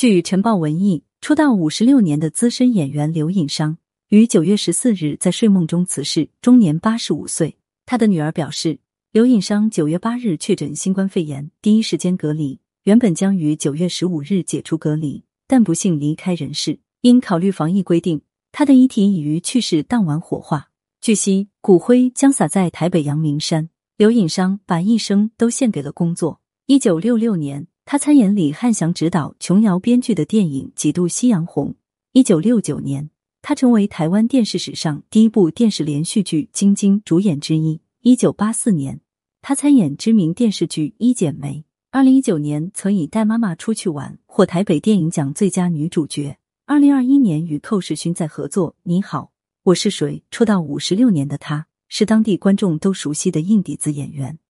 据晨报文艺，出道五十六年的资深演员刘引商于九月十四日在睡梦中辞世，终年八十五岁。他的女儿表示，刘引商九月八日确诊新冠肺炎，第一时间隔离，原本将于九月十五日解除隔离，但不幸离开人世。因考虑防疫规定，他的遗体已于去世当晚火化。据悉，骨灰将撒在台北阳明山。刘引商把一生都献给了工作。一九六六年。他参演李汉祥执导、琼瑶编剧的电影《几度夕阳红》。一九六九年，他成为台湾电视史上第一部电视连续剧《晶晶》主演之一。一九八四年，他参演知名电视剧《一剪梅》。二零一九年，曾以《带妈妈出去玩》获台北电影奖最佳女主角。二零二一年，与寇世勋在合作《你好，我是谁》。出道五十六年的他，是当地观众都熟悉的硬底子演员。